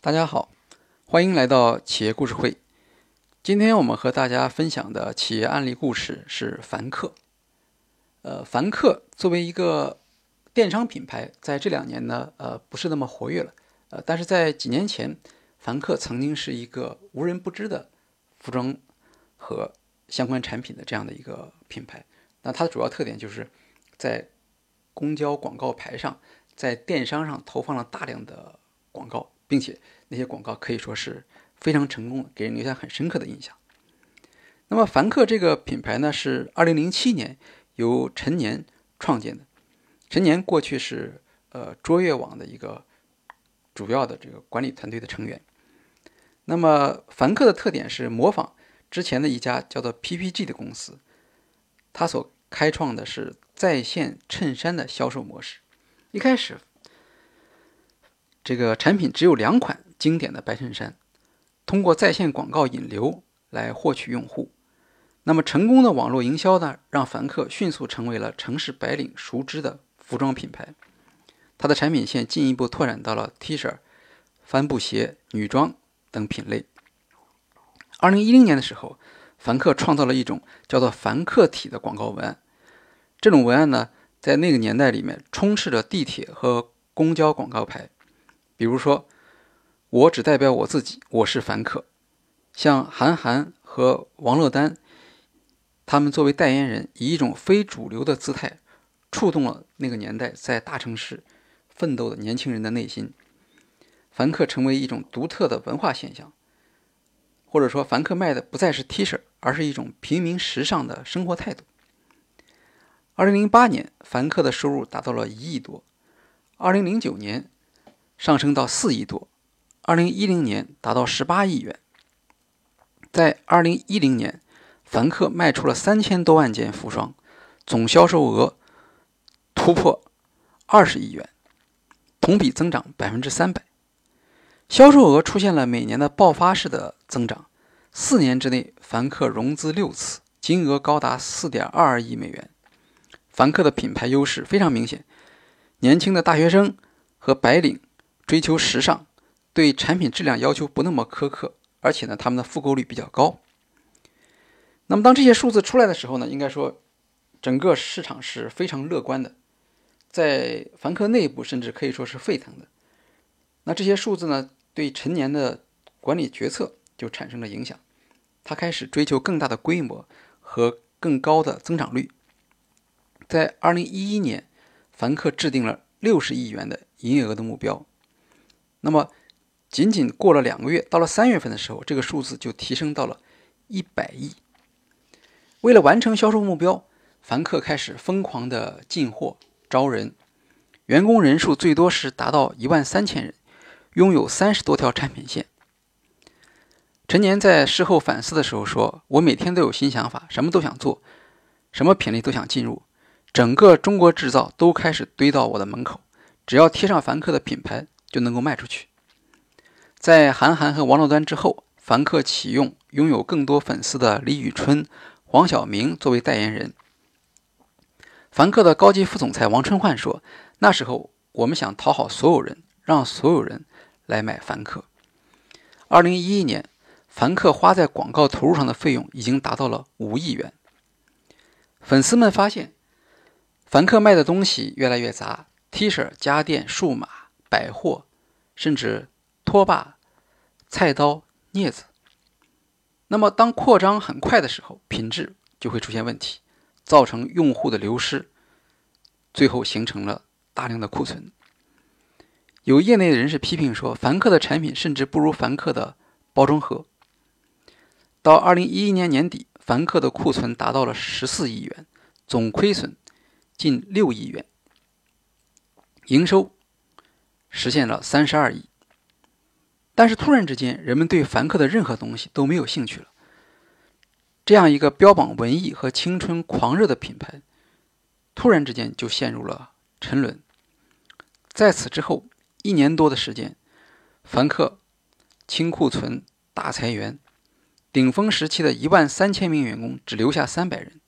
大家好，欢迎来到企业故事会。今天我们和大家分享的企业案例故事是凡客。呃，凡客作为一个电商品牌，在这两年呢，呃，不是那么活跃了。呃，但是在几年前，凡客曾经是一个无人不知的服装和相关产品的这样的一个品牌。那它的主要特点就是在公交广告牌上，在电商上投放了大量的广告。并且那些广告可以说是非常成功的，给人留下很深刻的印象。那么凡客这个品牌呢，是2007年由陈年创建的。陈年过去是呃卓越网的一个主要的这个管理团队的成员。那么凡客的特点是模仿之前的一家叫做 PPG 的公司，它所开创的是在线衬衫的销售模式。一开始。这个产品只有两款经典的白衬衫，通过在线广告引流来获取用户。那么成功的网络营销呢，让凡客迅速成为了城市白领熟知的服装品牌。它的产品线进一步拓展到了 T 恤、帆布鞋、女装等品类。二零一零年的时候，凡客创造了一种叫做凡客体的广告文案。这种文案呢，在那个年代里面充斥着地铁和公交广告牌。比如说，我只代表我自己，我是凡客。像韩寒和王珞丹，他们作为代言人，以一种非主流的姿态，触动了那个年代在大城市奋斗的年轻人的内心。凡客成为一种独特的文化现象，或者说，凡客卖的不再是 T 恤，而是一种平民时尚的生活态度。二零零八年，凡客的收入达到了一亿多。二零零九年。上升到四亿多，二零一零年达到十八亿元。在二零一零年，凡客卖出了三千多万件服装，总销售额突破二十亿元，同比增长百分之三百。销售额出现了每年的爆发式的增长，四年之内，凡客融资六次，金额高达四点二二亿美元。凡客的品牌优势非常明显，年轻的大学生和白领。追求时尚，对产品质量要求不那么苛刻，而且呢，他们的复购率比较高。那么，当这些数字出来的时候呢，应该说，整个市场是非常乐观的，在凡客内部甚至可以说是沸腾的。那这些数字呢，对陈年的管理决策就产生了影响，他开始追求更大的规模和更高的增长率。在二零一一年，凡客制定了六十亿元的营业额的目标。那么，仅仅过了两个月，到了三月份的时候，这个数字就提升到了一百亿。为了完成销售目标，凡客开始疯狂的进货、招人，员工人数最多是达到一万三千人，拥有三十多条产品线。陈年在事后反思的时候说：“我每天都有新想法，什么都想做，什么品类都想进入，整个中国制造都开始堆到我的门口，只要贴上凡客的品牌。”就能够卖出去。在韩寒和王珞丹之后，凡客启用拥有更多粉丝的李宇春、黄晓明作为代言人。凡客的高级副总裁王春焕说：“那时候我们想讨好所有人，让所有人来买凡客。”二零一一年，凡客花在广告投入上的费用已经达到了五亿元。粉丝们发现，凡客卖的东西越来越杂：T 恤、家电、数码。百货，甚至拖把、菜刀、镊子。那么，当扩张很快的时候，品质就会出现问题，造成用户的流失，最后形成了大量的库存。有业内的人士批评说，凡客的产品甚至不如凡客的包装盒。到二零一一年年底，凡客的库存达到了十四亿元，总亏损近六亿元，营收。实现了三十二亿，但是突然之间，人们对凡客的任何东西都没有兴趣了。这样一个标榜文艺和青春狂热的品牌，突然之间就陷入了沉沦。在此之后一年多的时间，凡客清库存、大裁员，顶峰时期的一万三千名员工只留下三百人，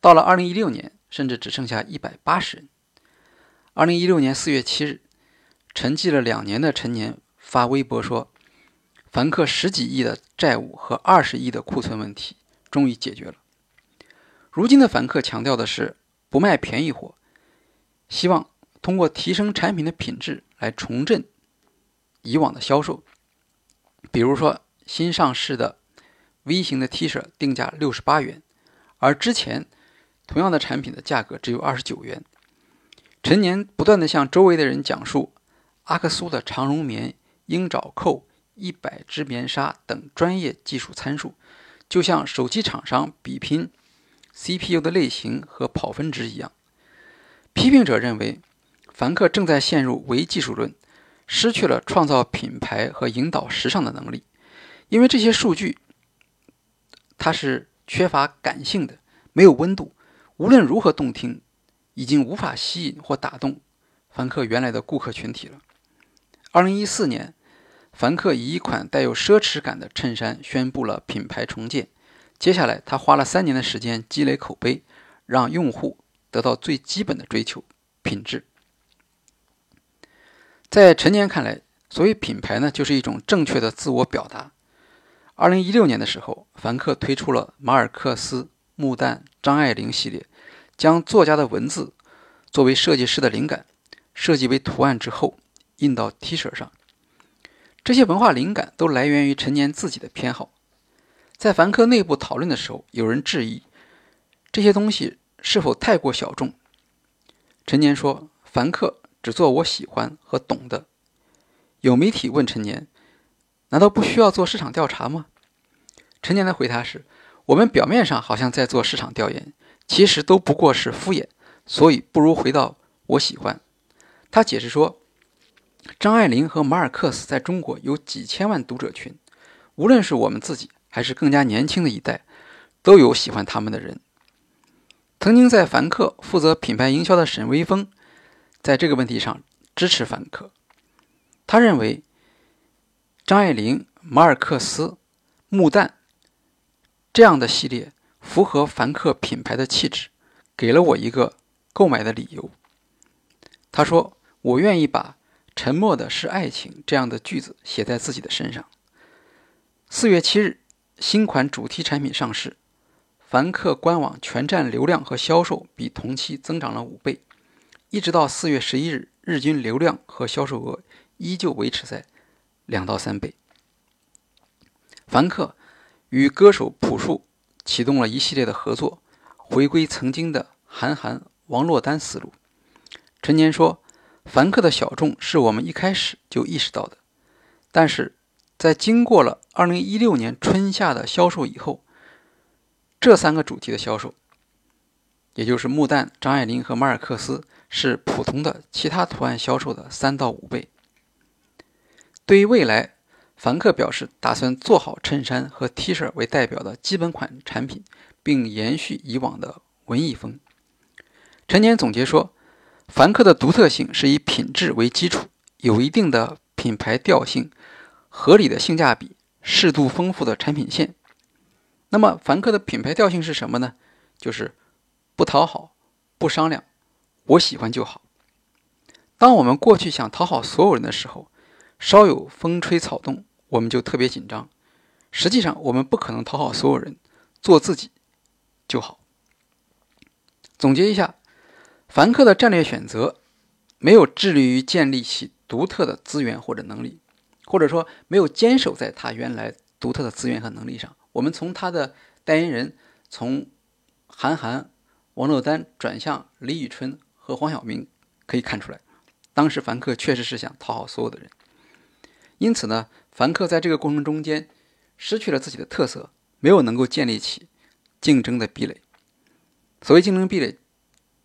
到了二零一六年，甚至只剩下一百八十人。二零一六年四月七日。沉寂了两年的陈年发微博说，凡客十几亿的债务和二十亿的库存问题终于解决了。如今的凡客强调的是不卖便宜货，希望通过提升产品的品质来重振以往的销售。比如说，新上市的 V 型的 T 恤定价六十八元，而之前同样的产品的价格只有二十九元。陈年不断的向周围的人讲述阿克苏的长绒棉、鹰爪扣、一百只棉纱等专业技术参数，就像手机厂商比拼 CPU 的类型和跑分值一样。批评者认为，凡客正在陷入唯技术论。失去了创造品牌和引导时尚的能力，因为这些数据它是缺乏感性的，没有温度，无论如何动听，已经无法吸引或打动凡客原来的顾客群体了。二零一四年，凡客以一款带有奢侈感的衬衫宣布了品牌重建。接下来，他花了三年的时间积累口碑，让用户得到最基本的追求——品质。在陈年看来，所谓品牌呢，就是一种正确的自我表达。二零一六年的时候，凡客推出了马尔克斯、穆旦、张爱玲系列，将作家的文字作为设计师的灵感，设计为图案之后印到 T 恤上。这些文化灵感都来源于陈年自己的偏好。在凡客内部讨论的时候，有人质疑这些东西是否太过小众。陈年说：“凡客。”只做我喜欢和懂的。有媒体问陈年：“难道不需要做市场调查吗？”陈年的回答是：“我们表面上好像在做市场调研，其实都不过是敷衍，所以不如回到我喜欢。”他解释说：“张爱玲和马尔克斯在中国有几千万读者群，无论是我们自己还是更加年轻的一代，都有喜欢他们的人。”曾经在凡客负责品牌营销的沈威峰。在这个问题上支持凡客，他认为张爱玲、马尔克斯、穆旦这样的系列符合凡客品牌的气质，给了我一个购买的理由。他说：“我愿意把‘沉默的是爱情’这样的句子写在自己的身上。”四月七日，新款主题产品上市，凡客官网全站流量和销售比同期增长了五倍。一直到四月十一日，日均流量和销售额依旧维持在两到三倍。凡客与歌手朴树启动了一系列的合作，回归曾经的韩寒、王珞丹思路。陈年说：“凡客的小众是我们一开始就意识到的，但是在经过了二零一六年春夏的销售以后，这三个主题的销售，也就是穆旦、张爱玲和马尔克斯。”是普通的其他图案销售的三到五倍。对于未来，凡客表示打算做好衬衫和 T 恤为代表的基本款产品，并延续以往的文艺风。陈年总结说，凡客的独特性是以品质为基础，有一定的品牌调性，合理的性价比，适度丰富的产品线。那么，凡客的品牌调性是什么呢？就是不讨好，不商量。我喜欢就好。当我们过去想讨好所有人的时候，稍有风吹草动，我们就特别紧张。实际上，我们不可能讨好所有人，做自己就好。总结一下，凡客的战略选择没有致力于建立起独特的资源或者能力，或者说没有坚守在他原来独特的资源和能力上。我们从他的代言人，从韩寒、王珞丹转向李宇春。和黄晓明可以看出来，当时凡客确实是想讨好所有的人，因此呢，凡客在这个过程中间失去了自己的特色，没有能够建立起竞争的壁垒。所谓竞争壁垒，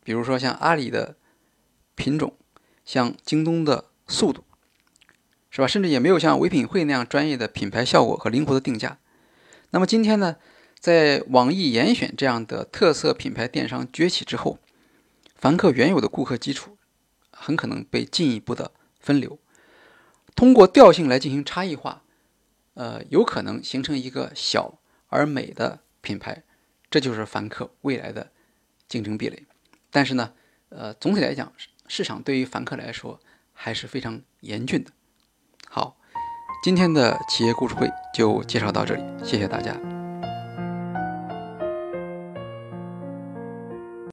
比如说像阿里的品种，像京东的速度，是吧？甚至也没有像唯品会那样专业的品牌效果和灵活的定价。那么今天呢，在网易严选这样的特色品牌电商崛起之后，凡客原有的顾客基础很可能被进一步的分流，通过调性来进行差异化，呃，有可能形成一个小而美的品牌，这就是凡客未来的竞争壁垒。但是呢，呃，总体来讲，市场对于凡客来说还是非常严峻的。好，今天的企业故事会就介绍到这里，谢谢大家。